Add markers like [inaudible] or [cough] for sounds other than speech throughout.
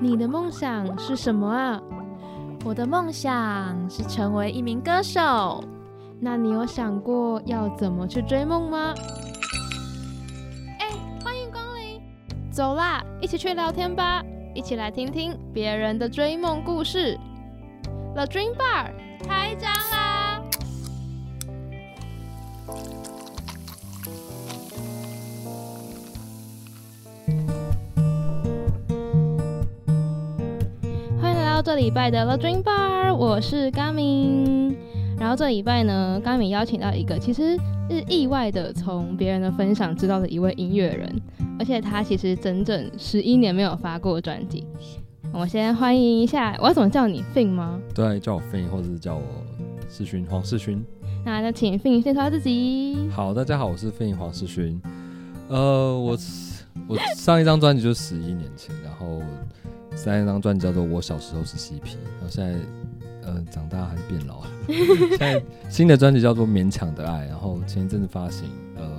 你的梦想是什么啊？我的梦想是成为一名歌手。那你有想过要怎么去追梦吗？哎，欢迎光临！走啦，一起去聊天吧，一起来听听别人的追梦故事。The Dream Bar 开张这礼拜的 The Dream Bar，我是 Gami。然后这礼拜呢，Gami 邀请到一个其实是意外的从别人的分享知道的一位音乐人，而且他其实整整十一年没有发过专辑。我先欢迎一下，我要怎么叫你 Fin 吗？对，叫我 Fin，或者是叫我世勋，黄世勋。那就请 Fin 介绍自己。好，大家好，我是 Fin 黄世勋。呃，我我上一张专辑就十一年前，然后上一张专辑叫做《我小时候是嬉皮》，然后现在呃长大还是变老了。[laughs] 现在新的专辑叫做《勉强的爱》，然后前一阵子发行，呃，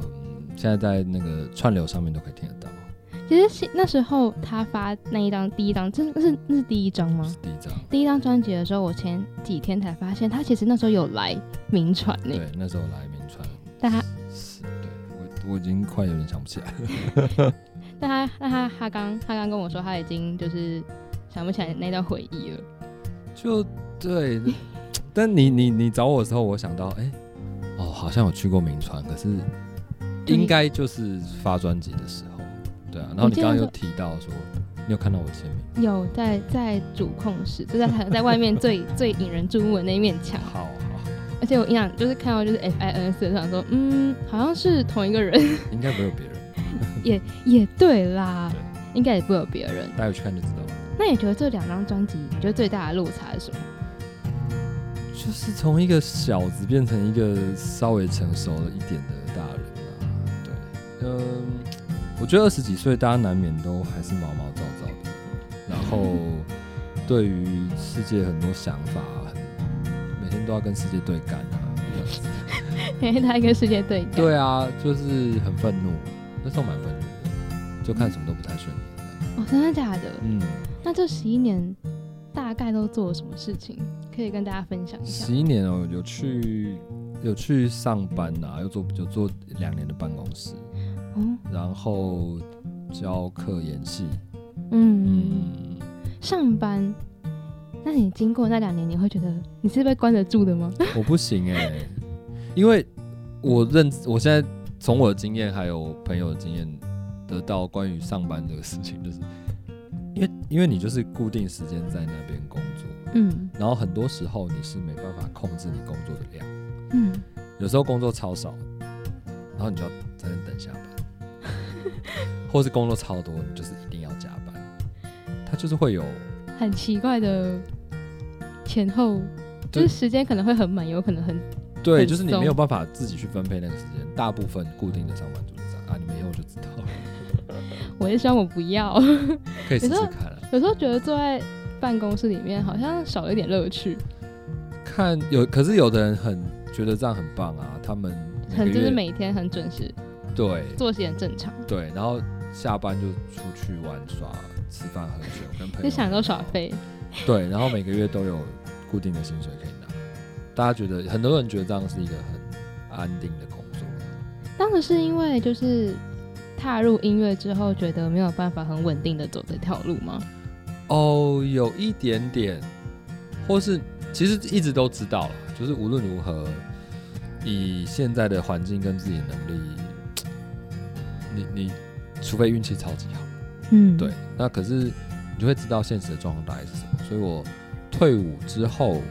现在在那个串流上面都可以听得到。其实那时候他发那一张第一张，这是那是第一张吗？第一张。第一张专辑的时候，我前几天才发现，他其实那时候有来名传呢。对，那时候来名传。但他是对我我已经快有点想不起来了。[laughs] 但他那他他刚他刚跟我说，他已经就是想不起来那段回忆了。就对，[laughs] 但你你你找我的时候，我想到，哎，哦，好像有去过名川，可是应该就是发专辑的时候。对啊，然后你刚刚有提到说，你有看到我签名？有，在在主控室，就在 [laughs] 在外面最 [laughs] 最引人注目的那一面墙。好好。而且我印象就是看到就是 F I N 四上说，嗯，好像是同一个人。应该不会有别人。也也对啦，应该也不会有别人。待会去看就知道了。那你觉得这两张专辑，你觉得最大的落差是什么？就是从一个小子变成一个稍微成熟了一点的大人啊。对，嗯。我觉得二十几岁，大家难免都还是毛毛躁躁的，然后 [laughs] 对于世界很多想法，每天都要跟世界对干啊，[laughs] 每天他跟世界对干。对啊，就是很愤怒，那时候蛮愤就看什么都不太顺眼。哦，真的假的？嗯。那这十一年大概都做了什么事情？可以跟大家分享一下。十一年哦，有去有去上班啊，又做有做两年的办公室。然后教课演戏，嗯，上班。那你经过那两年，你会觉得你是被关得住的吗？我不行哎，因为我认我现在从我的经验还有朋友的经验得到关于上班这个事情，就是因为因为你就是固定时间在那边工作，嗯，然后很多时候你是没办法控制你工作的量，嗯，有时候工作超少，然后你就要在那等下班。[laughs] 或是工作超多，你就是一定要加班，他就是会有很奇怪的前后，就是时间可能会很满，有可能很对，就是你没有办法自己去分配那个时间。大部分固定的上班族是这样啊，你们以后就知道了。[laughs] 我也希望我不要，可以试试看。有时候觉得坐在办公室里面好像少了一点乐趣。看有，可是有的人很觉得这样很棒啊，他们很就是每天很准时。对，作息很正常。对，然后下班就出去玩耍、吃饭、喝酒，跟朋友。就享受耍费。对，然后每个月都有固定的薪水可以拿。大家觉得，很多人觉得这样是一个很安定的工作。当时是因为就是踏入音乐之后，觉得没有办法很稳定的走这条路吗？哦，有一点点，或是其实一直都知道了，就是无论如何，以现在的环境跟自己的能力。你你，除非运气超级好，嗯，对，那可是你就会知道现实的状况大概是什么。所以我退伍之后，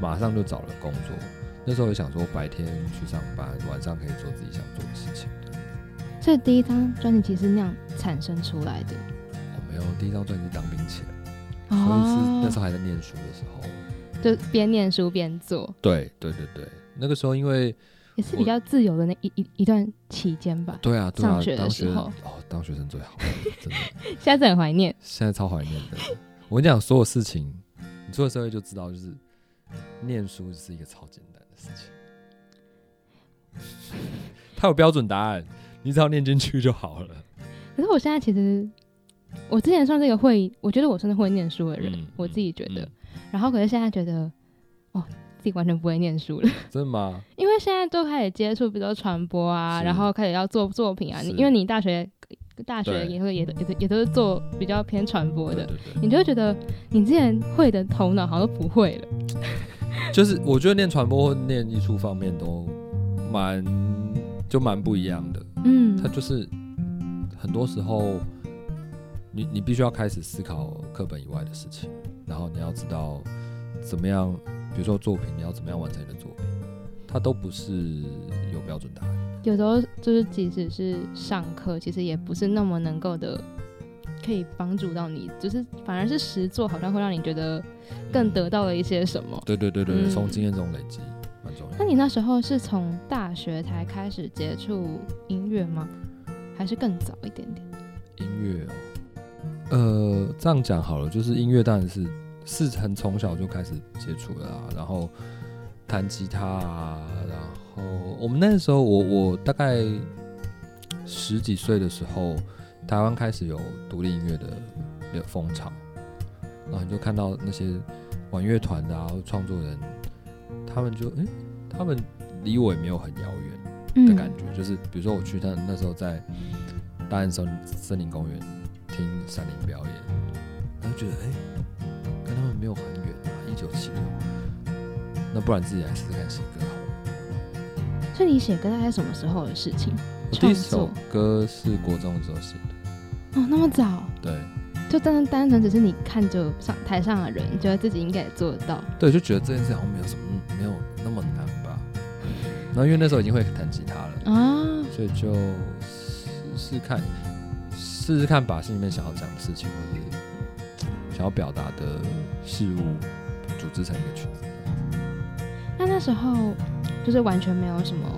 马上就找了工作。那时候也想说，白天去上班，晚上可以做自己想做的事情。所以第一张专辑其实那样产生出来的。哦，没有，第一张专辑当兵前，所以是那时候还在念书的时候，就边念书边做。对对对对，那个时候因为。也是比较自由的那一一一段期间吧。对啊，上学的时候哦，当学生最好，[laughs] 真的。现在很怀念，现在超怀念的。我跟你讲，所有事情，你出了社会就知道，就是念书是一个超简单的事情。[laughs] 它有标准答案，你只要念进去就好了。可是我现在其实，我我之前算是一个会，我觉得我算是会念书的人，嗯我自己觉得。嗯然后可是现在觉得，哦，自己完全不会念书了，[laughs] 真的吗？因为现在都开始接触，比如说传播啊，然后开始要做作品啊。你因为你大学大学对也会也也都也都是做比较偏传播的，你就会觉得你之前会的头脑好像都不会了。[laughs] 就是我觉得念传播或念艺术方面都蛮就蛮不一样的。嗯他就是很多时候你你必须要开始思考课本以外的事情，然后你要知道怎么样，比如说作品，你要怎么样完成你的作品，它都不是有标准答案。有时候就是即使是上课，其实也不是那么能够的。可以帮助到你，就是反而是实作，好像会让你觉得更得到了一些什么。对对对对，嗯从经验中累积蛮重要那。你那时候是从大学才开始接触音乐吗？还是更早一点点？音乐哦，呃，这样讲好了，就是音乐当然是是很从小就开始接触的啦，然后弹吉他啊，然后我们那时候我我大概十几岁的时候，台湾开始有独立音乐的的风潮，然后你就看到那些玩乐团的啊，或创作人，他们就诶，他们离我也没有很遥远。嗯的感觉，就是比如说我去他那时候在大安森森林公园听山林表演，然后觉得哎、跟他们没有很远啊，一九七六，那不然自己来试试看写歌好了。所以你写歌大概什么时候的事情？我第一首歌是国中的时候写的，哦，那么早，对就单单单纯只是你看着上台上的人，觉得自己应该也做得到。对，就觉得这件事好像没有什么。然后因为那时候已经会弹吉他了，啊，所以就试试看，试试看把心里面想要讲的事情，或者想要表达的事物，组织成一个曲子。那那时候就是完全没有什么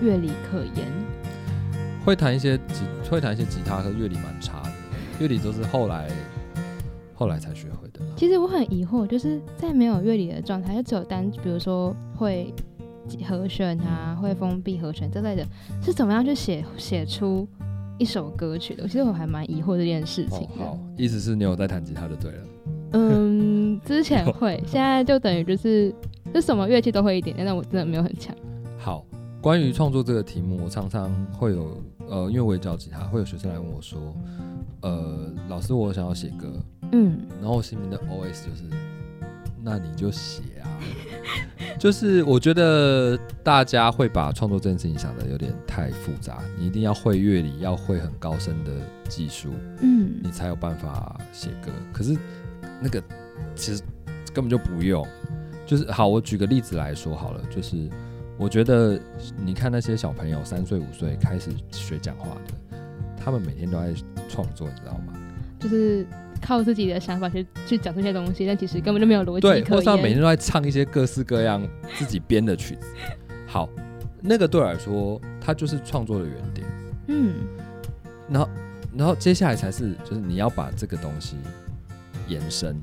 乐理可言。会弹一些吉，会弹一些吉他，可是乐理蛮差的，乐理都是后来后来才学会的。其实我很疑惑，就是在没有乐理的状态，就只有单，比如说会和弦啊，会封闭和弦之类的，是怎么样去写写出一首歌曲的？其实我还蛮疑惑这件事情。好，意思是你有在弹吉他就对了。嗯，之前会，[laughs] 现在就等于就是就什么乐器都会一点点，但我真的没有很强。好，关于创作这个题目，我常常会有呃，因为我也教吉他，会有学生来问我说，呃，老师，我想要写歌，嗯，然后我心里的 OS 就是，那你就写啊。[laughs] 就是我觉得大家会把创作这件事情想的有点太复杂，你一定要会乐理，要会很高深的技术，嗯你才有办法写歌。可是那个其实根本就不用。就是好，我举个例子来说好了，就是我觉得你看那些小朋友三岁五岁开始学讲话的，他们每天都在创作，你知道吗？就是靠自己的想法去去讲这些东西，但其实根本就没有逻辑对，可或是他每天。都在唱一些各式各样自己编的曲子。好，那个对我来说，它就是创作的原点。嗯然后，然后接下来才是就是你要把这个东西延伸，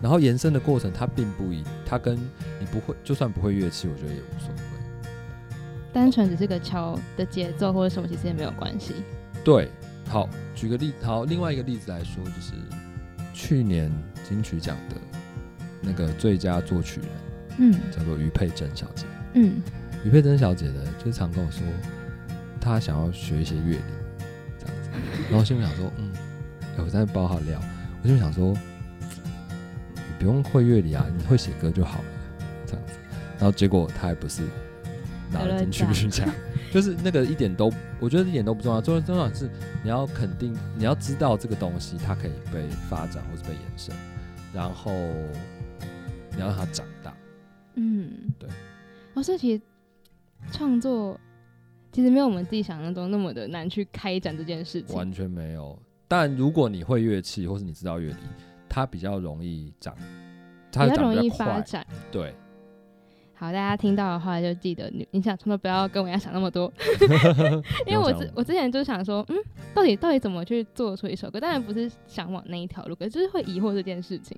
然后延伸的过程，它并不一，它跟你不会，就算不会乐器，我觉得也无所谓。单纯只是个敲的节奏或者什么，其实也没有关系。对，好，举个例，好，另外一个例子来说，就是去年金曲奖的那个最佳作曲人嗯叫做于佩珍小姐。嗯于佩珍小姐呢，就常跟我说，她想要学一些乐理，这样子。然后我心里想说，嗯，欸我在爆她料。我心里想说，你不用会乐理啊，你会写歌就好了，这样子。然后结果她还不是拿了金曲奖，就是那个一点都，我觉得一点都不重要。重要重要的是你要肯定，你要知道这个东西它可以被发展或是被延伸，然后你要让它长大。嗯，对。哦，所以其实创作其实没有我们自己想象中那么的难去开展这件事情。完全没有。但如果你会乐器，或是你知道乐理，它比较容易长，它比较长容易。发展。对，好，大家听到的话就记得你，你想创作不要跟我一样想那么多，[laughs] 因为我之我之前就想说，嗯，到底到底怎么去做出一首歌？当然不是想往那一条路，可是就是会疑惑这件事情。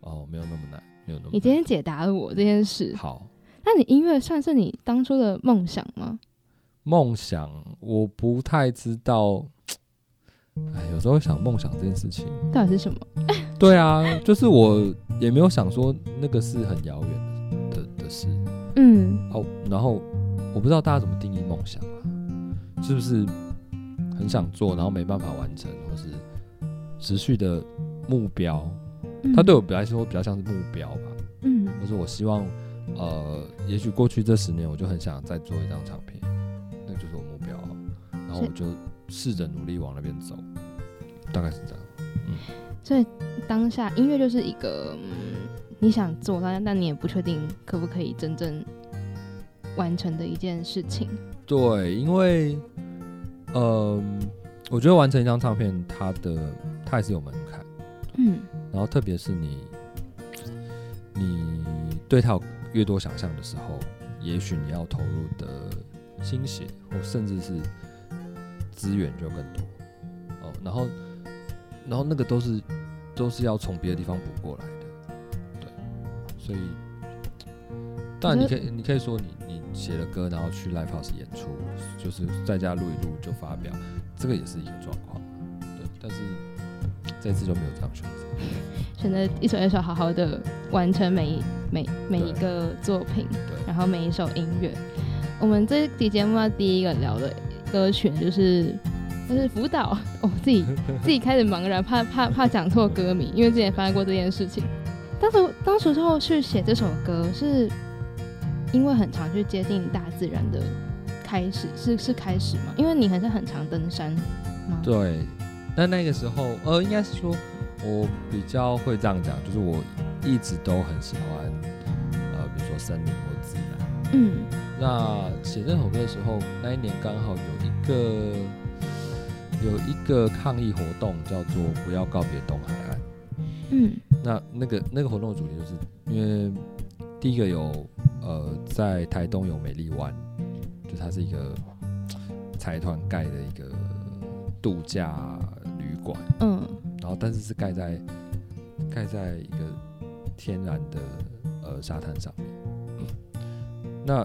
哦，没有那么难，没有那么你今天解答了我这件事。，好。那你音乐算是你当初的梦想吗？梦想我不太知道，哎，有时候想梦想这件事情，到底是什么？对啊，就是我也没有想说那个是很遥远的的的事。嗯，哦，然后我不知道大家怎么定义梦想啊，是不是很想做，然后没办法完成，或是持续的目标？它对我来说比较像是目标吧。嗯，或是我希望，呃，也许过去这十年我就很想再做一张唱片，那就是我目标，然后我就试着努力往那边走，大概是这样。嗯，所以当下音乐就是一个，嗯，你想做，但但你也不确定可不可以真正完成的一件事情。对，因为，嗯，我觉得完成一张唱片，它的它也是有门槛。嗯，然后特别是你，你对它有越多想象的时候，也许你要投入的心血或甚至是资源就更多哦。然后，然后那个都是都是要从别的地方补过来的，对。所以，当然你可以你可以说你你写了歌，然后去 live house 演出，就是在家录一录就发表，这个也是一个状况，对。但是。这次就没有这样选择，选择一首一首好好的完成每一每每一个作品，然后每一首音乐。我们这期节目要第一个聊的歌曲就是就是辅导，[laughs] 哦自己 [laughs] 自己开始茫然，怕怕怕讲错歌名，因为之前发生过这件事情。当时当时候去写这首歌，是因为很常去接近大自然的开始，是是开始吗？因为你还是很常登山吗？对。那那个时候，呃，应该是说，我比较会这样讲，就是我一直都很喜欢，呃，比如说森林或自然。嗯。那写这首歌的时候，那一年刚好有一个有一个抗议活动，叫做“不要告别东海岸”。嗯。那那个那个活动的主题，就是因为第一个有呃，在台东有美丽湾，就它是一个财团盖的一个度假旅。馆，嗯，然后但是是盖在盖在一个天然的呃沙滩上面，那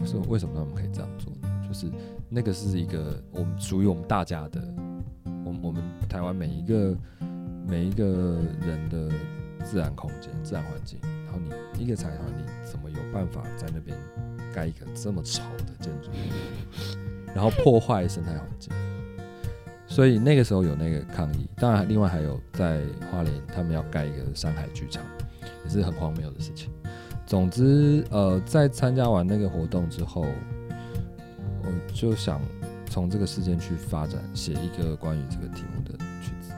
为什么为什么他们可以这样做呢？就是那个是一个我们属于我们大家的，我我们台湾每一个每一个人的自然空间、自然环境，然后你一个财团，你怎么有办法在那边盖一个这么吵的建筑，然后破坏生态环境？所以那个时候有那个抗议，当然另外还有在花莲，他们要盖一个山海剧场，也是很荒谬的事情。总之，呃，在参加完那个活动之后，我就想从这个事件去发展，写一个关于这个题目的曲子。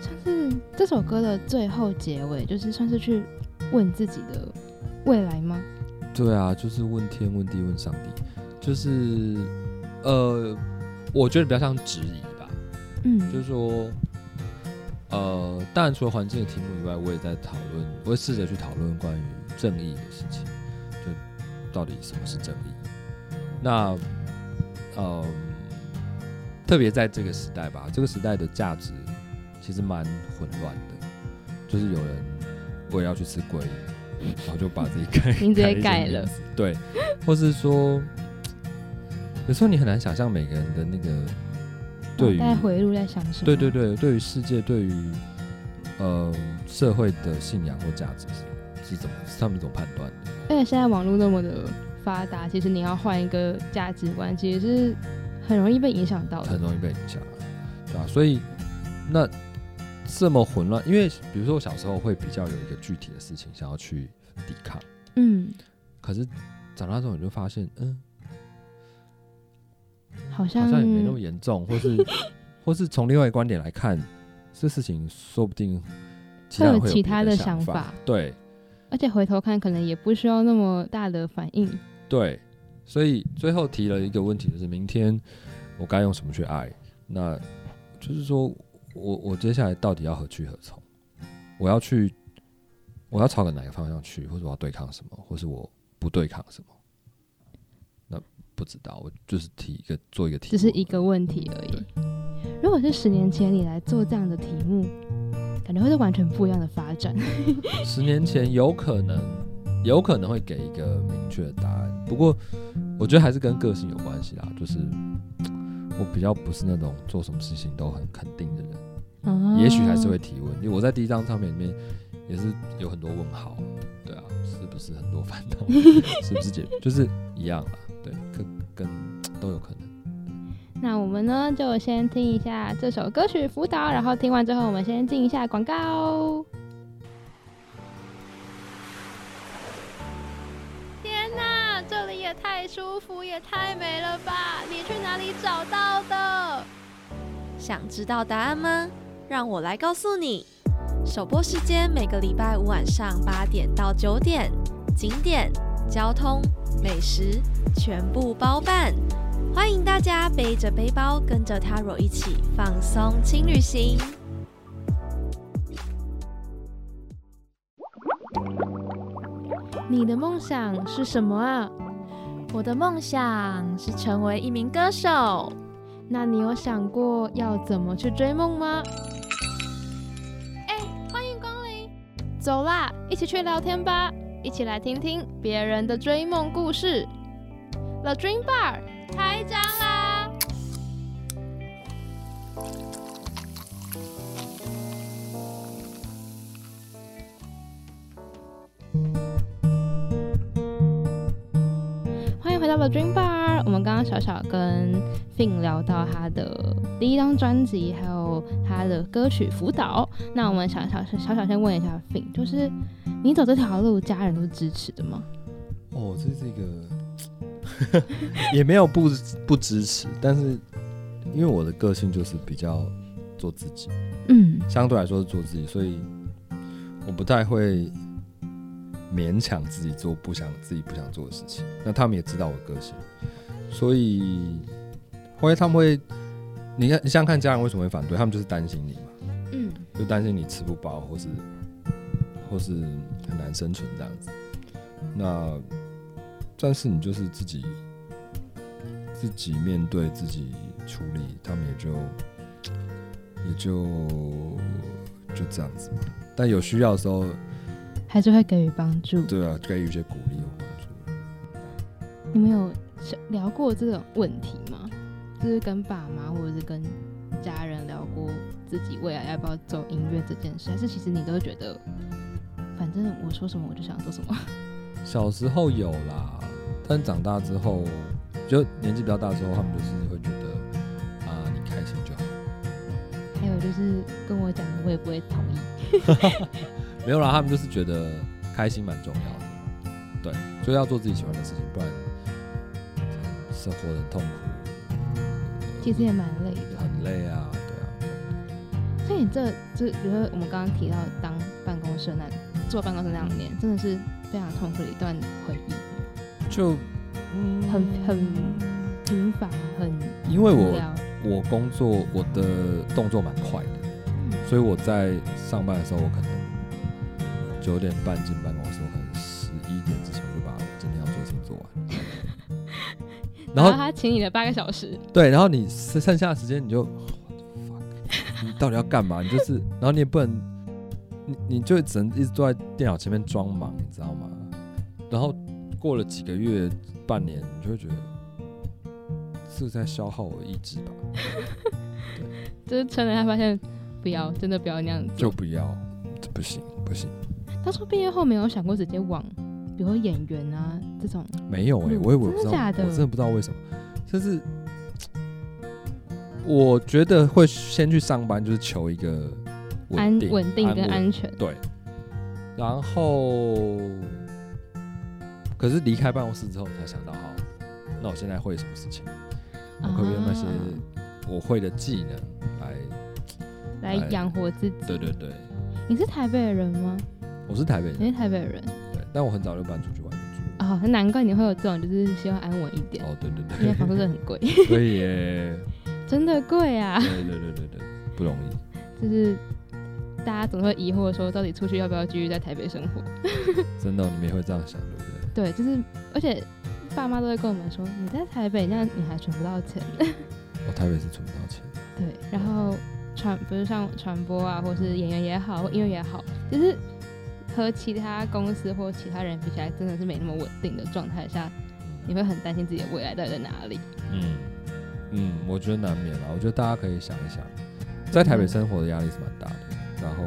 像是这首歌的最后结尾，就是算是去问自己的未来吗？对啊，就是问天、问地、问上帝，就是呃。我觉得比较像质疑吧，嗯，就是说，呃，当然除了环境的题目以外，我也在讨论，我会试着去讨论关于正义的事情，就到底什么是正义？那，呃，特别在这个时代吧，这个时代的价值其实蛮混乱的，就是有人为了要去吃龟，[laughs] 然后就把自己改 [laughs] 名字也改了，对，或是说。有时候你很难想象每个人的那个对于回路在想什么？对对对，对于世界，对于呃社会的信仰或价值是是怎么是他们怎么判断的？而且现在网络那么的发达，其实你要换一个价值观，其实是很容易被影响到的，很容易被影响，对吧？所以那这么混乱，因为比如说我小时候会比较有一个具体的事情想要去抵抗，嗯，可是长大之后你就发现，嗯。好像也没那么严重，或是 [laughs] 或是从另外一个观点来看，这事情说不定会有其他的想法。对，而且回头看，可能也不需要那么大的反应。对，所以最后提了一个问题，就是明天我该用什么去爱？那就是说我我接下来到底要何去何从？我要去，我要朝着哪个方向去，或者我要对抗什么，或是我不对抗什么？那不知道，我就是提一个做一个题，只是一个问题而已。如果是十年前你来做这样的题目，感觉会是完全不一样的发展。[laughs] 十年前有可能，有可能会给一个明确的答案。不过，我觉得还是跟个性有关系啦。就是我比较不是那种做什么事情都很肯定的人，哦也许还是会提问。因为我在第一张唱片里面也是有很多问号，对啊，是不是很多烦恼，是不是解就是一样啦，对，跟跟都有可能。那我们呢，就先听一下这首歌曲辅导，然后听完之后，我们先进一下广告。这里也太舒服，也太美了吧！你去哪里找到的？想知道答案吗？让我来告诉你。首播时间每个礼拜五晚上八点到九点，景点、交通、美食全部包办。欢迎大家背着背包，跟着 Taro 一起放松轻旅行。你的梦想是什么啊？我的梦想是成为一名歌手。那你有想过要怎么去追梦吗？哎、欢迎光临！走啦，一起去聊天吧，一起来听听别人的追梦故事。The Dream Bar 开张到 Dream Bar。我们刚刚小小跟 Fin 聊到他的第一张专辑，还有他的歌曲辅导。那我们小小小小先问一下 Fin，就是你走这条路，家人都是支持的吗？哦，这是一个 [laughs] 也没有不不支持，但是因为我的个性就是比较做自己，嗯相对来说是做自己，所以我不太会勉强自己做不想自己不想做的事情。那他们也知道我的个性，所以后来他们会，你看，你想想看，家人为什么会反对？他们就是担心你嘛，嗯就担心你吃不饱，或是或是很难生存这样子。那但是你就是自己自己面对自己处理，他们也就也就就这样子嘛。但有需要的时候，还是会给予帮助。对啊，给予一些鼓励和帮助。你们有想聊过这种问题吗？就是跟爸妈或者是跟家人聊过自己未来要不要走音乐这件事，还是其实你都会觉得，反正我说什么我就想做什么。小时候有啦，但长大之后，就年纪比较大之后，他们就是会觉得啊，你开心就好。还有就是跟我讲的，我也不会同意。[laughs] 没有啦，他们就是觉得开心蛮重要的，对，就要做自己喜欢的事情，不然生活得很痛苦，其实也蛮累的。很累啊，对啊。所以你这这，比如说我们刚刚提到当办公室那坐办公室那两年，真的是非常痛苦的一段回忆，就嗯很很平凡，很因为我。我工作我的动作蛮快的，嗯所以我在上班的时候，我可能九点半进办公室，我可能十一点之前我就把我今天要做的事情做完。[laughs] 然后他请你了八个小时，对，然后你剩剩下的时间你就 fuck，你到底要干嘛？你就是，然后你也不能，你你就只能一直坐在电脑前面装忙，你知道吗？然后过了几个月、半年，你就会觉得是在消耗我的意志吧？[laughs] 就是撑了，他发现不要，真的不要那样子。就不要，这不行不行，当初毕业后没有想过直接往，比如说演员啊这种，没有哎、嗯我也我不知道，真的的我真的不知道为什么，就是我觉得会先去上班，就是求一个安稳定、跟安全。对，然后可是离开办公室之后，才想到，好，那我现在会什么事情？我可不可以用那些啊我会的技能来？来养活自己。对对对，你是台北人吗？我是台北人，你是台北人对，但我很早就搬出去外面住。哦，难怪你会有这种，就是希望安稳一点，哦，对对对因为，房租真的很贵，所以也真的贵啊！对对对对对，不容易，就是大家总会疑惑说，到底出去要不要继续在台北生活？[laughs] 真的，你们也会这样想，对不对？对，就是而且爸妈都会跟我们说，你在台北，那样你还存不到钱。我 [laughs] 台北是存不到钱，对，然后传不是像传播啊，或是演员也好，或音乐也好，就是和其他公司或其他人比起来，真的是没那么稳定的状态下，你会很担心自己的未来到底在哪里。嗯，嗯，我觉得难免啦。我觉得大家可以想一想，在台北生活的压力是蛮大的。然后，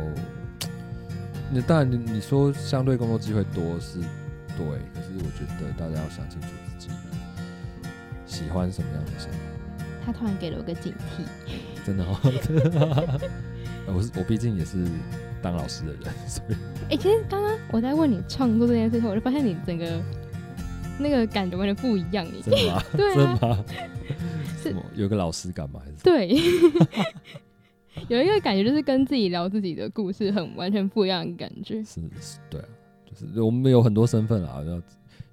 那当然你你说相对工作机会多是对，可是我觉得大家要想清楚自己喜欢什么样的生活。他突然给了我个警惕。真的哦，[laughs] 我是我毕竟也是当老师的人，所以哎、其实刚刚我在问你创作这件事情，我就发现你整个那个感觉完全不一样。你真的吗？[laughs] 对啊，真的吗？是有个老师感吗？还是对，[laughs] 有一个感觉就是跟自己聊自己的故事很完全不一样的感觉。是是，对啊，就是我们有很多身份啊，然后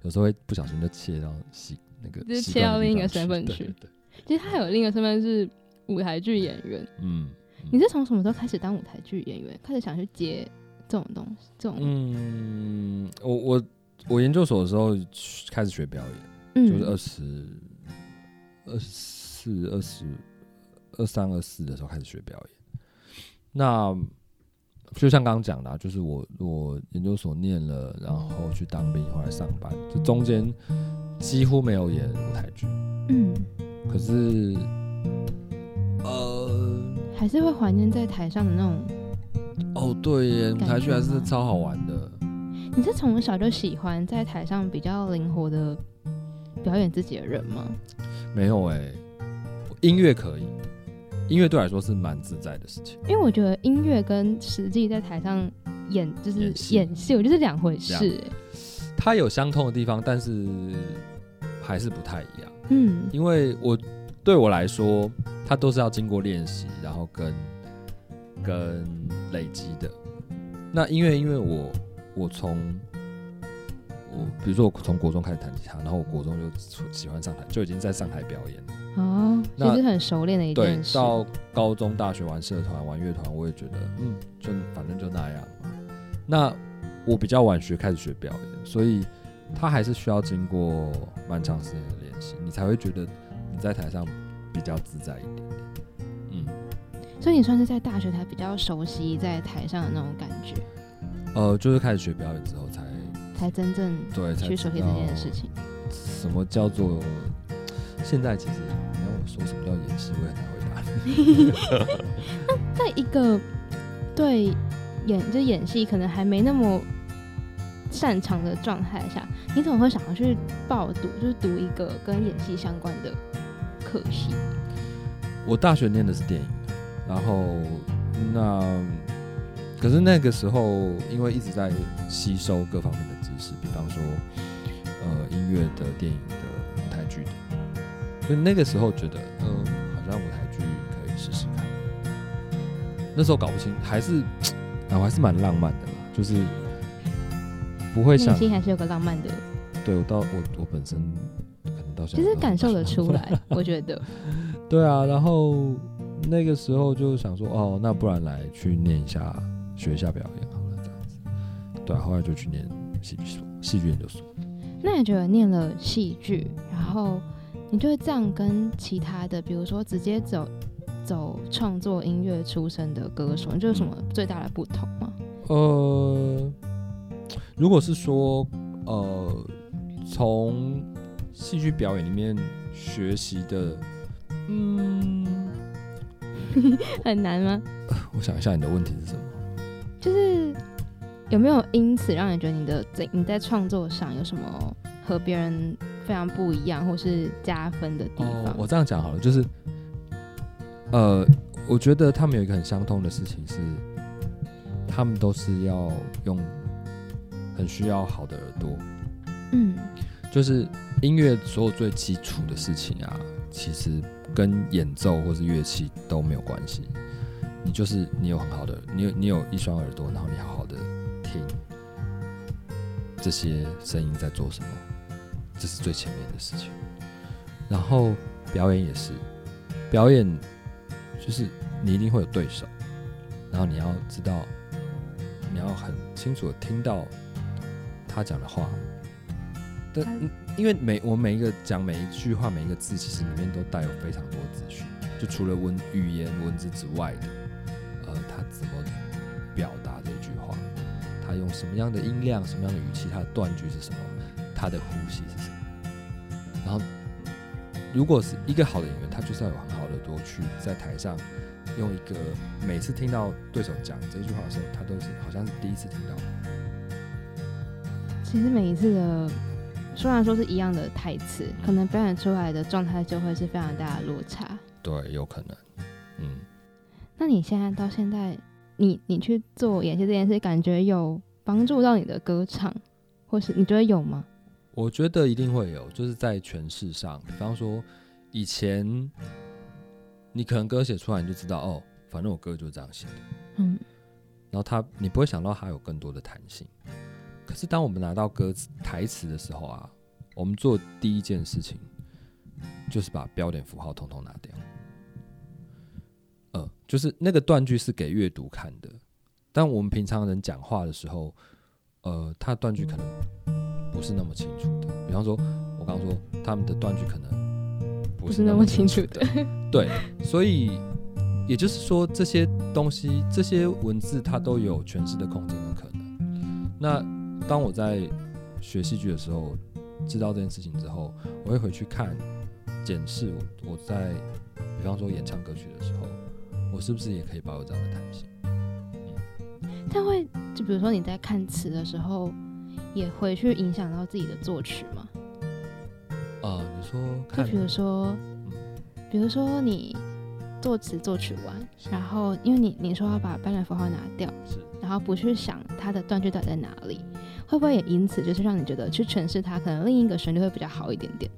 有时候会不小心就切到习那个切到另一个身份去对对其实他还有另一个身份是舞台剧演员。嗯，你是从什么时候开始当舞台剧演员？开始想去接这种东西？这种嗯，我我我研究所的时候开始学表演，嗯就是二十二十四、二十二三、二四的时候开始学表演。那就像刚刚讲的、啊，就是我我研究所念了，然后去当兵，后来上班，就中间几乎没有演舞台剧。嗯，可是，呃，还是会怀念在台上的那种。哦，对耶，舞台剧还是超好玩的。你是从小就喜欢在台上比较灵活的表演自己的人吗？没有哎，音乐可以，音乐对我来说是蛮自在的事情。因为我觉得音乐跟实际在台上演就是演戏，我觉得是两回事。它有相通的地方，但是还是不太一样。嗯因为我对我来说，它都是要经过练习，然后跟跟累积的。那音乐，因为我我从我比如说我从国中开始弹吉他，然后我国中就喜欢上台，就已经在上台表演了。哦，那其实很熟练的一对件，事。到高中、大学玩社团、玩乐团，我也觉得，嗯，就反正就那样嘛。那我比较晚学，开始学表演，所以他还是需要经过蛮长时间的练习，你才会觉得你在台上比较自在一点所以你算是在大学才比较熟悉在台上的那种感觉，呃，就是开始学表演之后才才真正对才去熟悉这件事情。什么叫做现在其实你要我说什么叫演戏，我也很难回答你。[laughs] 在一个对演就演戏可能还没那么擅长的状态下，你怎么会想要去报读，就是读一个跟演戏相关的科系？我大学念的是电影，然后那可是那个时候因为一直在吸收各方面的知识，比方说呃音乐的、电影的、舞台剧的，所以那个时候觉得嗯、好像舞台剧可以试试看。那时候搞不清，还是 [tsk] 啊我还是蛮浪漫的啦，就是不会想内心还是有个浪漫的，对我到我我本身可能到现其实感受得出来，[laughs] 我觉得。对啊，然后那个时候就想说，哦，那不然来去念一下，学一下表演好了，这样子。对啊，后来就去念戏剧所，戏剧研究所。那你觉得念了戏剧，然后你觉得这样跟其他的，比如说直接走走创作音乐出身的歌手，你觉得有什么最大的不同吗？呃，如果是说，呃，从戏剧表演里面学习的，嗯，[laughs] 很难吗？[laughs] 我想一下你的问题是什么？就是有没有因此让你觉得你的在你在创作上有什么和别人非常不一样，或是加分的地方？哦，我这样讲好了，就是，呃，我觉得他们有一个很相通的事情是，他们都是要用很需要好的耳朵，嗯就是音乐所有最基础的事情啊，其实跟演奏或是乐器都没有关系。你就是你有很好的，你有你有一双耳朵，然后你好好的听这些声音在做什么，这是最前面的事情。然后表演也是，表演就是你一定会有对手，然后你要知道，你要很清楚的听到他讲的话。但嗯因为每我每一个讲每一句话每一个字，其实里面都带有非常多的资讯，就除了文语言文字之外的，呃，他怎么表达这句话，他用什么样的音量、什么样的语气，他的断句是什么，他的呼吸是什么，然后如果是一个好的演员，他就是要有很好的多去在台上用一个每次听到对手讲这句话的时候，他都是好像是第一次听到。其实每一次的虽然说是一样的台词，可能表演出来的状态就会是非常大的落差。对，有可能。嗯，那你现在到现在，你你去做演戏这件事，感觉有帮助到你的歌唱，或是你觉得有吗？我觉得一定会有，就是在诠释上，比方说以前你可能歌写出来你就知道，哦，反正我歌就是这样写的，嗯，然后他你不会想到他有更多的弹性。可是当我们拿到歌词台词的时候啊，我们做第一件事情就是把标点符号统统拿掉。呃，就是那个断句是给阅读看的，但我们平常人讲话的时候，呃，他断句可能不是那么清楚的。比方说，我刚刚说他们的断句可能不是那么清楚的，对，所以也就是说，这些东西、这些文字，它都有诠释的空间跟可能。那当我在学戏剧的时候，知道这件事情之后，我会回去看检视我我在，比方说演唱歌曲的时候，我是不是也可以保有这样的弹性？但会就比如说你在看词的时候，也会去影响到自己的作曲吗？啊，你说，就比如说，比如说你作词作曲完，然后因为你你说要把斑斓符号拿掉，是，然后不去想它的断句到底在哪里，会不会也因此就是让你觉得去诠释它，可能另一个旋律会比较好一点点？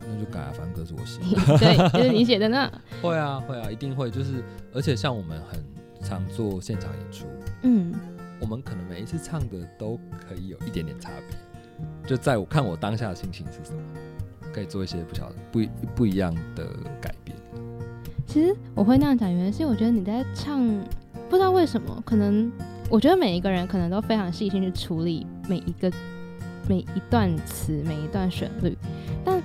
那就改啊，反正歌是我写的，[laughs] 对，就是你写的那。[laughs] 会啊，会啊，一定会，就是而且像我们很常做现场演出，嗯，我们可能每一次唱的都可以有一点点差别，就在我看我当下的心情是什么，可以做一些不晓得不不一样的改变。其实我会那样讲，原因是我觉得你在唱，不知道为什么，可能我觉得每一个人可能都非常细心去处理每一个每一段词、每一段旋律，但。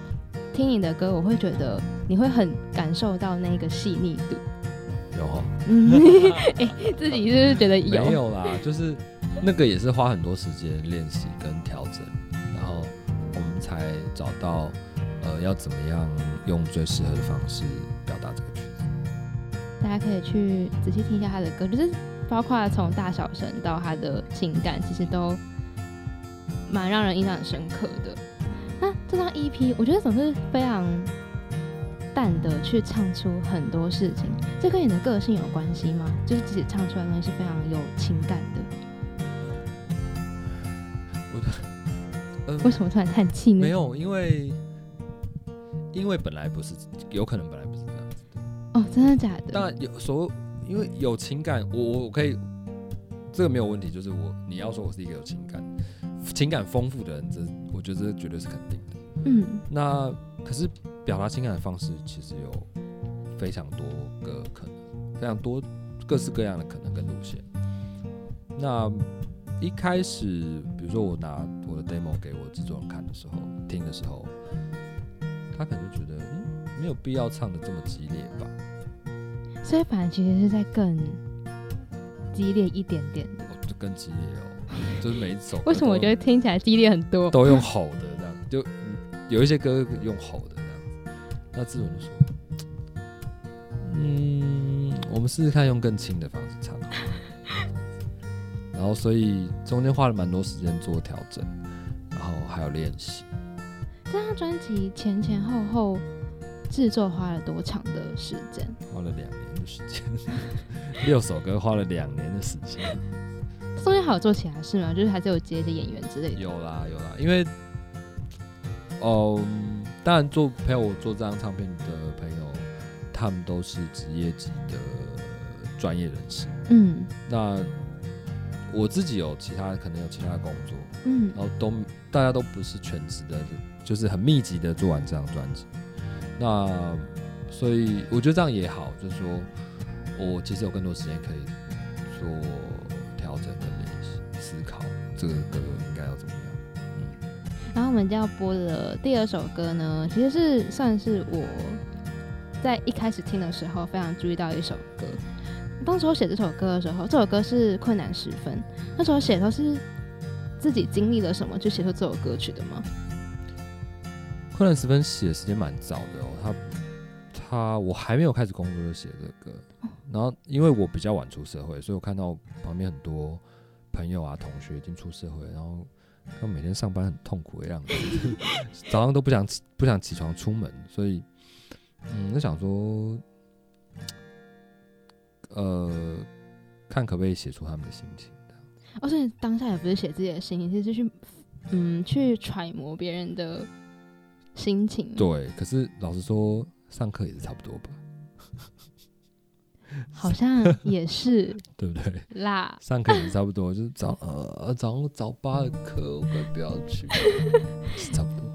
听你的歌，我会觉得你会很感受到那个细腻度。有哈，[laughs] 哎，自己是不是觉得有？没有啦，就是那个也是花很多时间练习跟调整，然后我们才找到呃要怎么样用最适合的方式表达这个。大家可以去仔细听一下他的歌，就是包括从大小声到他的情感，其实都蛮让人印象很深刻的。那这张 EP，我觉得总是非常淡的去唱出很多事情，这跟你的个性有关系吗？就是自己唱出来的东西是非常有情感的。我的，呃，为什么突然叹气呢？没有，因为因为本来不是，有可能本来。哦，真的假的？当然有，所因为有情感，我我我可以，这个没有问题。就是我，你要说我是一个有情感。情感丰富的人，这我觉得这绝对是肯定的。嗯，那可是表达情感的方式其实有非常多个可能，非常多各式各样的可能跟路线。那一开始，比如说我拿我的 demo 给我制作人看的时候，听的时候，他可能就觉得，嗯，没有必要唱的这么激烈吧。所以反而其实是在更激烈一点点的，就更激烈哦。就是每一首，[laughs] 为什么我觉得听起来激烈很多？都用吼的这样，就有一些歌用吼的这样。那志文就说：“嗯，我们试试看用更轻的方式唱。”然后，所以中间花了蛮多时间做调整，然后还有练习。这张专辑前前后后制作花了多长的时间？花了两年的时间，六首歌花了两年的时间。中间还有做其他事吗？就是还是有接一些演员之类的。有啦有啦，因为，哦，当然做陪我做这张唱片的朋友，他们都是职业级的专业人士。嗯，那我自己有其他可能有其他工作，嗯，然后都大家都不是全职的，就是很密集的做完这张专辑。那所以我觉得这样也好，就是说我其实有更多时间可以做调整跟。思考这个歌应该要怎么样？嗯，然后我们就要播的第二首歌呢，其实是算是我在一开始听的时候非常注意到一首歌。当时我写这首歌的时候，这首歌是困难十分。那时候写的时候是自己经历了什么，就写出这首歌曲的吗？困难十分写的时间蛮早的哦，他他我还没有开始工作就写这个，然后因为我比较晚出社会，所以我看到旁边很多朋友啊同学已经出社会，然后他们每天上班很痛苦的样子，[laughs] 早上都不想起不想起床出门，所以嗯，就想说，呃，看可不可以写出他们的心情。哦，所以当下也不是写自己的心情，是去嗯去揣摩别人的心情。对，可是老实说，上课也是差不多吧。[laughs] 好像也是，[laughs] 对不对？啦，上课也是差不多，就是早呃早上早八的课，我快不要去，是 [laughs] 差不多。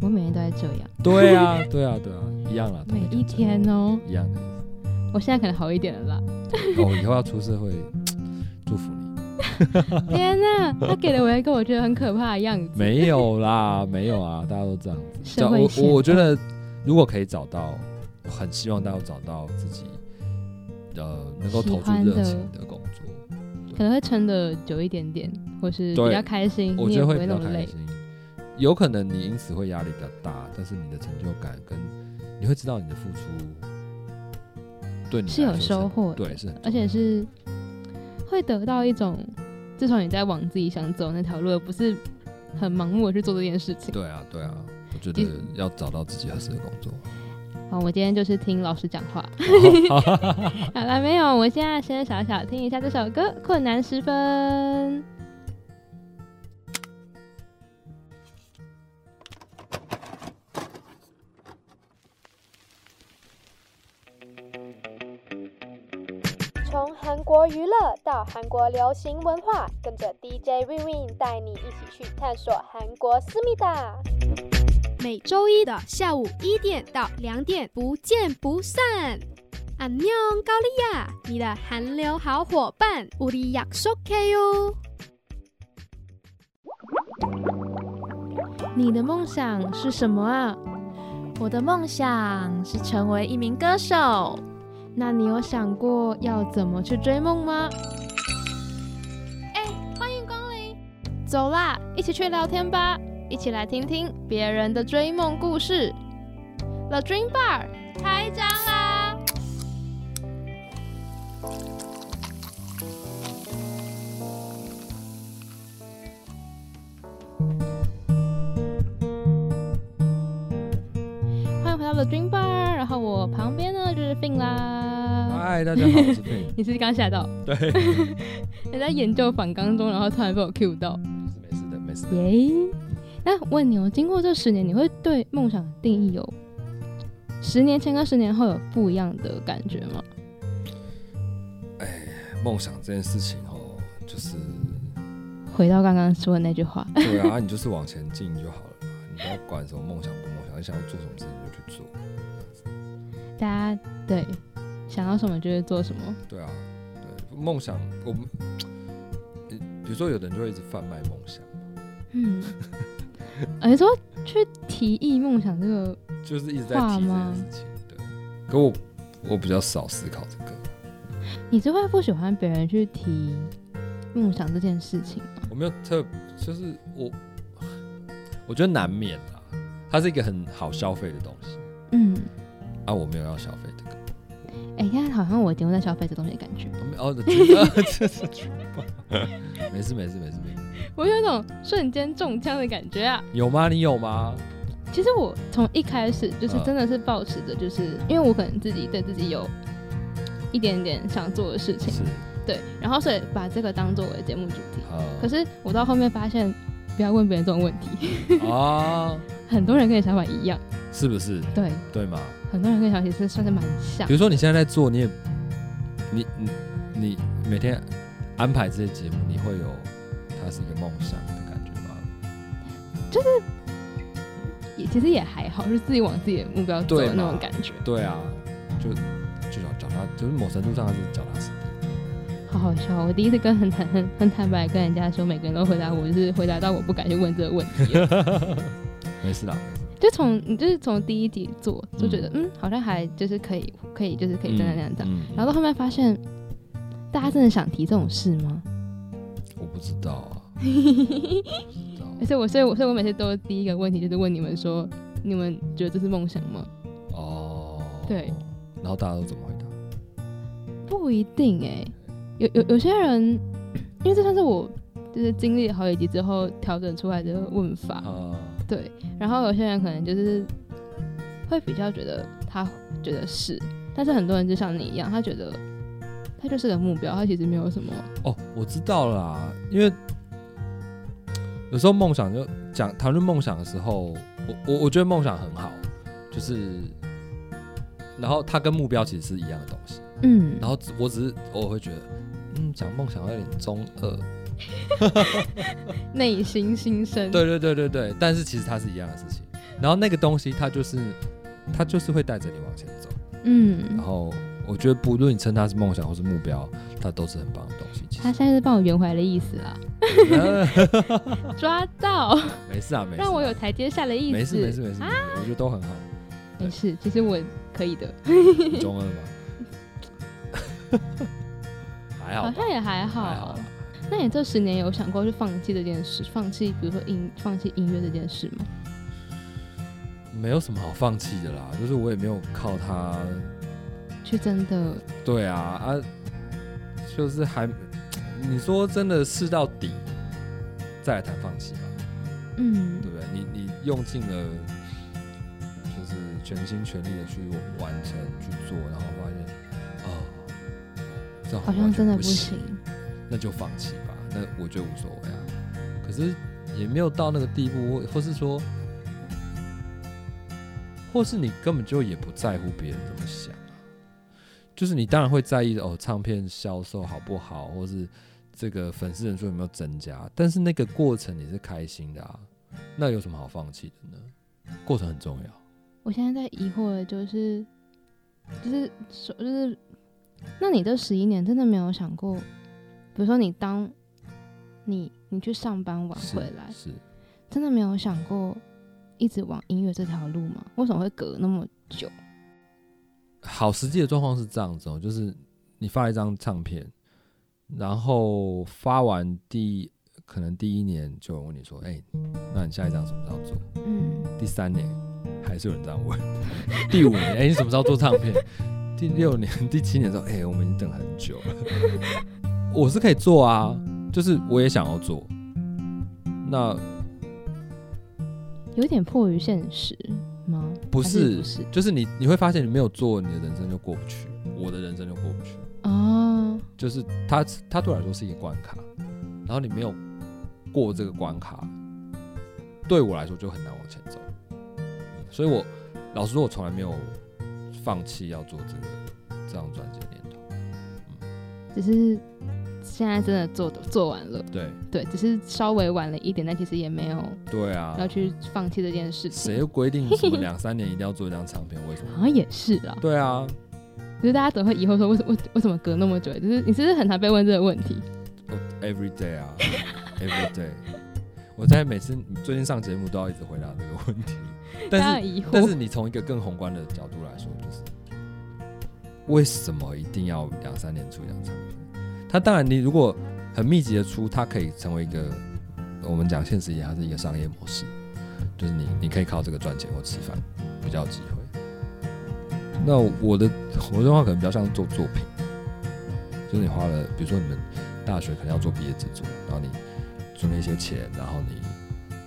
我每天都在这样。对啊，对啊，对啊，一样啦。每一天哦，一样的。我现在可能好一点了啦。哦，以后要出社会，[tsk] 祝福你。[laughs] 天哪，他给了我一个我觉得很可怕的样子。没有啦，没有啊，大家都这样子。我我觉得，如果可以找到，我很希望大家找到自己呃能够投注热情的工作，可能会撑的久一点点，或是比较开心。我觉得会比较开心。有可能你因此会压力比较大，但是你的成就感跟你会知道你的付出对你是有收获，对，是而且是会得到一种。至少你在往自己想走那条路，而不是很盲目的去做这件事情。对啊，对啊，我觉得要找到自己合适的工作。好，我今天就是听老师讲话。[laughs] 好了，没有，我现在先小小听一下这首歌《困难时分》。国娱乐到韩国流行文化，跟着 DJ Win Win 带你一起去探索韩国思密达。每周一的下午一点到两点，不见不散。안녕高丽亚，你的韩流好伙伴，우리약속해 요。 你的梦想是什么啊？我的梦想是成为一名歌手。 那你有想过要怎么去追梦吗？哎，欢迎光临！走啦，一起去聊天吧，一起来听听别人的追梦故事。The Dream Bar 开张啦！欢迎回到 The Dream Bar，然后我旁边呢就是 Fin 啦。嗨，大家好，我 [laughs] 是佩。你是刚吓到？对。[laughs] 你在研究反刚中，然后突然被我 Q 到。没事的，没事的。耶。那问你哦，经过这十年，你会对梦想定义有十年前跟十年后有不一样的感觉吗？哎，梦想这件事情哦，就是回到刚刚说的那句话。对啊，你就是往前进就好了，你不要管什么梦想不梦想，你想要做什么事情就去做。[laughs] 大家对。想要什么就会做什么。对啊，对梦想，我们，比如说有的人就会一直贩卖梦想嗯，[laughs] 而且说去提议梦想这个，就是一直在提这件事情。对，可我我比较少思考这个。你是会不喜欢别人去提梦想这件事情吗？我没有特，就是我，我觉得难免啦。它是一个很好消费的东西。嗯。啊，我没有要消费这个。哎，现在好像我节目在消费这东西的感觉。哦，没事 [laughs] 没事没事没事。我有一种瞬间中枪的感觉啊！有吗？你有吗？其实我从一开始就是真的是保持着，就是因为我可能自己对自己有一点点想做的事情，对，然后所以把这个当作为节目主题。可是我到后面发现，不要问别人这种问题啊！[laughs] 很多人跟你想法一样，是不是？对对嘛？很多人跟小其实算是蛮像。比如说你现在在做，你也，你你你每天安排这些节目，你会有它是一个梦想的感觉吗？就是，也其实也还好，就是自己往自己的目标走的那种感觉。对啊，就就脚脚踏，就是某程度上是脚踏实地。好好笑！我第一次跟很坦很很坦白跟人家说，每个人都回答我，就是回答到我不敢去问这个问题。[laughs] 没事啦。就从你就是从第一集做就觉得嗯好像还就是可以可以就是可以这样那样这样，然后到后面发现大家真的想提这种事吗？我不知道啊，[laughs] 而且我所以我所以我每次都第一个问题就是问你们说你们觉得这是梦想吗？哦，对。然后大家都怎么回答？不一定哎、有有有些人，因为这算是我就是经历了好几集之后调整出来的问法，啊，对。然后有些人可能就是会比较觉得他觉得是，但是很多人就像你一样，他觉得他就是个目标，他其实没有什么。哦，我知道了啦，因为有时候梦想就讲谈论梦想的时候，我我我觉得梦想很好，就是，然后它跟目标其实是一样的东西，嗯，然后只我只是偶尔会觉得，嗯，讲梦想有点中二，[laughs] 内心心声。对对对对对，但是其实它是一样的事情，然后那个东西它就是它就是会带着你往前走，嗯然嗯，后我觉得不论你称它是梦想或是目标，它都是很棒的东西。其他现在是帮我圆回来的意思啦，[laughs] 抓到，没事啊，没事啊，让我有台阶下的意思。没事没事没事，我觉得都很好。没事，其实我可以的，[laughs] 中二吗？还好，好像也还好。还好啦。那你这十年有想过去放弃这件事，放弃比如说音放弃音乐这件事吗？没有什么好放弃的啦，就是我也没有靠它。去真的，对啊啊，就是还你说真的试到底，再来谈放弃吧，嗯对，不对？你你用尽了，就是全心全力的去完成去做，然后发现啊，好像真的不行。那就放弃吧。那我觉得无所谓啊。可是也没有到那个地步，或或是说，或是你根本就也不在乎别人怎么想啊。就是你当然会在意哦，唱片销售好不好，或是这个粉丝人数有没有增加，但是那个过程你是开心的啊，那有什么好放弃的呢？过程很重要。我现在在疑惑的就是，就是说，就是，那你这十一年真的没有想过，比如说你当你你去上班晚回来，是真的没有想过一直往音乐这条路吗？为什么会隔那么久？好，实际的状况是这样子哦，就是你发一张唱片，然后发完第可能第一年就有人问你说，哎、那你下一张什么时候做？嗯，第三年还是有人这样问，[laughs] 第五年，哎、你什么时候做唱片？第六年、第七年说，哎、我们已经等很久了。我是可以做啊，就是我也想要做。那有点迫于现实吗？不是不是就是你你会发现你没有做，你的人生就过不去，我的人生就过不去。啊，就是它它对我来说是一个关卡，然后你没有过这个关卡，对我来说就很难往前走。所以我老实说，我从来没有放弃要做这个这张专辑的念头。嗯只是现在真的做的做完了，对对，只是稍微晚了一点，但其实也没有对啊，要去放弃这件事情。谁又规定什么两三年一定要做一张唱片？为什么？好像也是啦，对啊，就是大家总会疑惑说为什么为为什么隔那么久？就是你是不是很常被问这个问题？我 every day 啊，[laughs] every day。我在每次最近上节目都要一直回答这个问题，[laughs] 但是但是你从一个更宏观的角度来说，就是为什么一定要两三年出一张唱片？它当然，你如果很密集的出，它可以成为一个我们讲现实一点，它是一个商业模式，就是你你可以靠这个赚钱或吃饭，比较有机会。那我的我的话可能比较像做作品，就是你花了，比如说你们大学可能要做毕业制作，然后你存了一些钱，然后你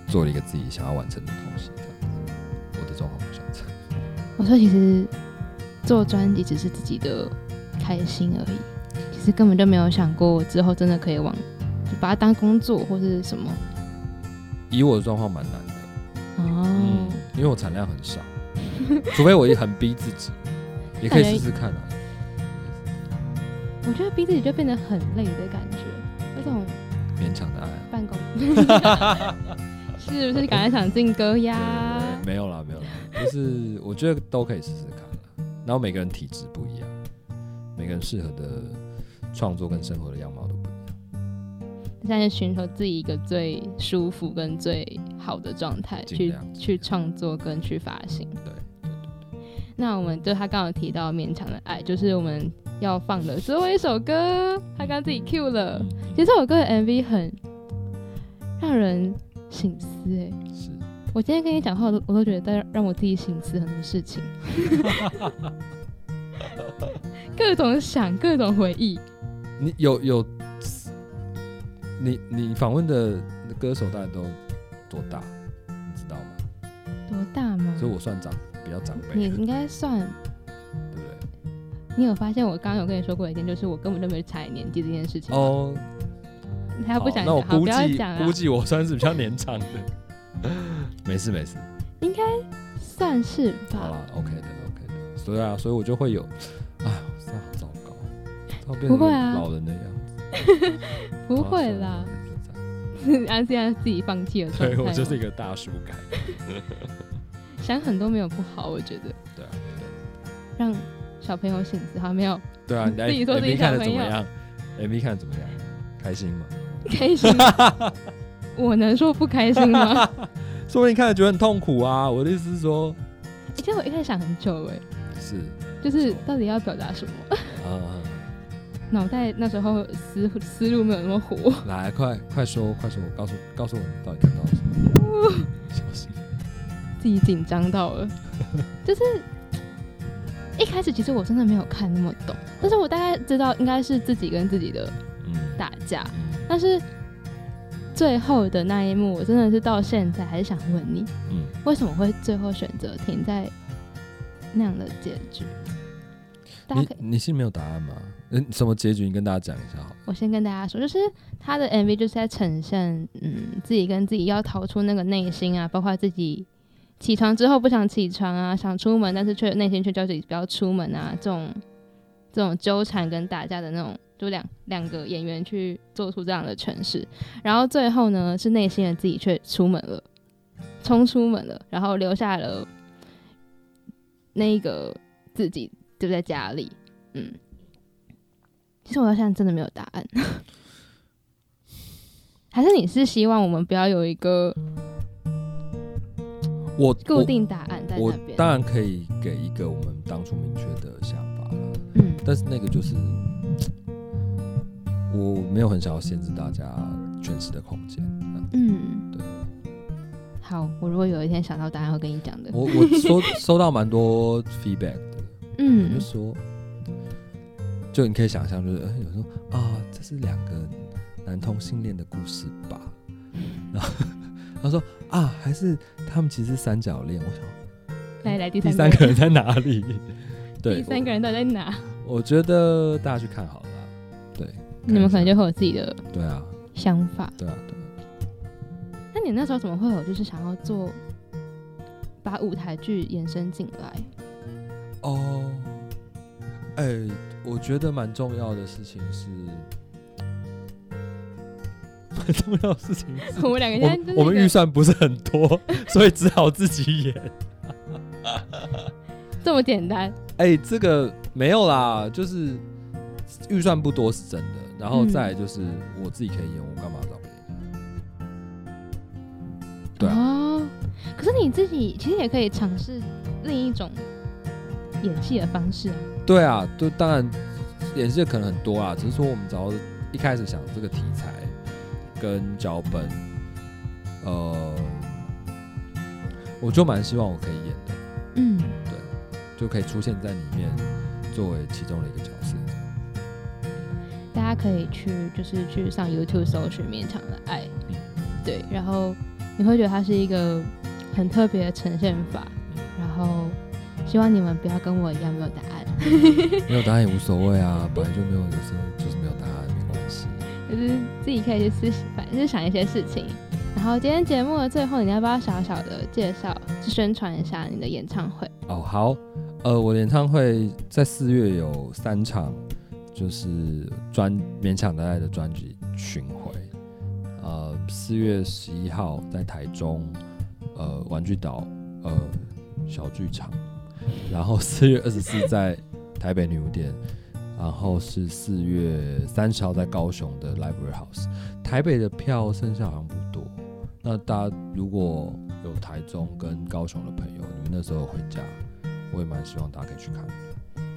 做了一个自己想要完成的东西，这样子。我的状况不像这样。我说其实做专辑只是自己的开心而已，其实根本就没有想过之后真的可以往就把它当工作或是什么以我的状况蛮难的，哦。嗯，因为我产量很少，[laughs] 除非我也很逼自己，也可以试试看啊。我觉得逼自己就变得很累的感觉，那种勉强的爱啊。办公，是不是赶快想进歌 [laughs] 呀？对没有啦，没有啦，就是我觉得都可以试试看啦。然后每个人体质不一样，每个人适合的创作跟生活的样貌都不一样。现在寻求自己一个最舒服跟最好的状态去去创作跟去发行。对那我们就他刚刚提到勉强的爱，就是我们要放的最后一首歌，他刚刚自己 Q 了。其实这首歌的 MV 很让人醒思哎，是我今天跟你讲话，我都我都觉得在让我自己醒思很多事情，[laughs] 各种想，各种回忆。你有有，你你访问的歌手大概都多大？你知道吗？多大吗？所以我算长比较长辈，你应该算，对不对？你有发现我刚刚有跟你说过一件，就是我根本就没有猜年纪这件事情吗。哦，他不想好那我，好，估不要计讲啊估，计我算是比较年长的，[laughs] 没事没事，应该算是吧。好啦 o k 的 OK 的，所以啊，所以我就会有，不会啊老人的样子，[laughs] 不会啦，安 [laughs] 现在自己放弃了对。我就是一个大叔感，想很多没有不好，我觉得对啊让小朋友醒思，他没有对啊，你 [laughs] 自己说自己看的小朋友怎么样？MV 看的怎么样？开心吗？开心。我能说不开心吗？说不定看了觉得很痛苦啊！我的意思是说，其实我一开始想很久哎，是就是到底要表达什么，啊、脑袋那时候思思路没有那么活。来，快快说，快说，告诉告诉我你到底看到了什么？小心，自己紧张到了，就是一开始其实我真的没有看那么懂，但是我大概知道应该是自己跟自己的嗯，打架，嗯但是最后的那一幕，我真的是到现在还是想问你，嗯，为什么会最后选择停在那样的结局？大家你可以，你是没有答案吗？嗯，什么结局？你跟大家讲一下好了。我先跟大家说，就是他的 MV 就是在呈现，嗯，自己跟自己要逃出那个内心啊，包括自己起床之后不想起床啊，想出门，但是却内心却叫自己不要出门啊，这种这种纠缠跟打架的那种，就两两个演员去做出这样的诠释，然后最后呢，是内心的自己却出门了，冲出门了，然后留下了那个自己就在家里，嗯。其实我到现在真的没有答案，[laughs] 还是你是希望我们不要有一个我固定答案在我，那边？我当然可以给一个我们当初明确的想法啦，嗯，但是那个就是我没有很想要限制大家诠释的空间。嗯，对。好，我如果有一天想到答案，会跟你讲的。我我收收到蛮多 feedback 嗯就说，就你可以想象，就是、呃、有时候啊，这是两个男同性恋的故事吧。[laughs] 然后他说啊，还是他们其实是三角恋。我想来来，第第三三个人在哪里？[laughs] 对，第三个人到底在哪？我，[laughs] 我觉得大家去看好了啦。对，你们可能就会有自己的对啊，想法。对啊，对啊。那你那时候怎么会有就是想要做把舞台剧延伸进来？哦，哎、我觉得蛮重要的事情是，[laughs] 蛮重要的事情是我们两个我现在就是一个们我们预算不是很多，所以只好自己演。[laughs] 这么简单。哎、这个没有啦，就是预算不多是真的，然后嗯再来就是我自己可以演，我干嘛找别人？对啊，哦，可是你自己其实也可以尝试另一种演戏的方式啊。对啊，就当然演戏的可能很多啊，只是说我们只要一开始想这个题材跟脚本，呃，我就蛮希望我可以演的，嗯，对就可以出现在里面作为其中的一个角色。大家可以去就是去上 YouTube 搜寻《勉强的爱》，嗯。对，然后你会觉得它是一个很特别的呈现法，然后希望你们不要跟我一样没有答案，[laughs] 没有答案也无所谓啊，本来就没有，有时候就是没有答案，没关系。就是自己可以去思，反正就是想一些事情。然后今天节目的最后，你要不要小小的介绍，去宣传一下你的演唱会？哦，好，呃，我的演唱会在四月有三场，就是专勉强的爱的专辑巡回。呃，四月十一号在台中，呃，玩具岛，呃，小剧场，然后四月二十四在台北女巫店，然后是四月三十号在高雄的 Library House。台北的票剩下好像不多，那大家如果有台中跟高雄的朋友，你们那时候回家，我也蛮希望大家可以去看。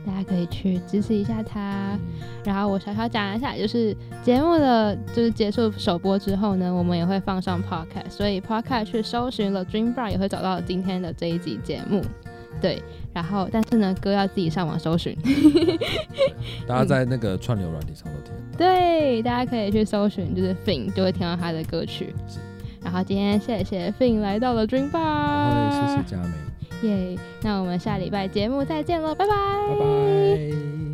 大家可以去支持一下他。然后我小小讲一下，就是节目的就是结束首播之后呢，我们也会放上 podcast，所以 podcast 去搜寻了 Dream Bar 也会找到今天的这一集节目。对，然后但是呢，歌要自己上网搜寻。[laughs] 大家在那个串流软体上都听。对，大家可以去搜寻，就是 Fin 就会听到他的歌曲。然后今天谢谢 Fin 来到了 Dream Bar，谢谢佳美。耶，那我们下礼拜节目再见了，拜拜，拜拜。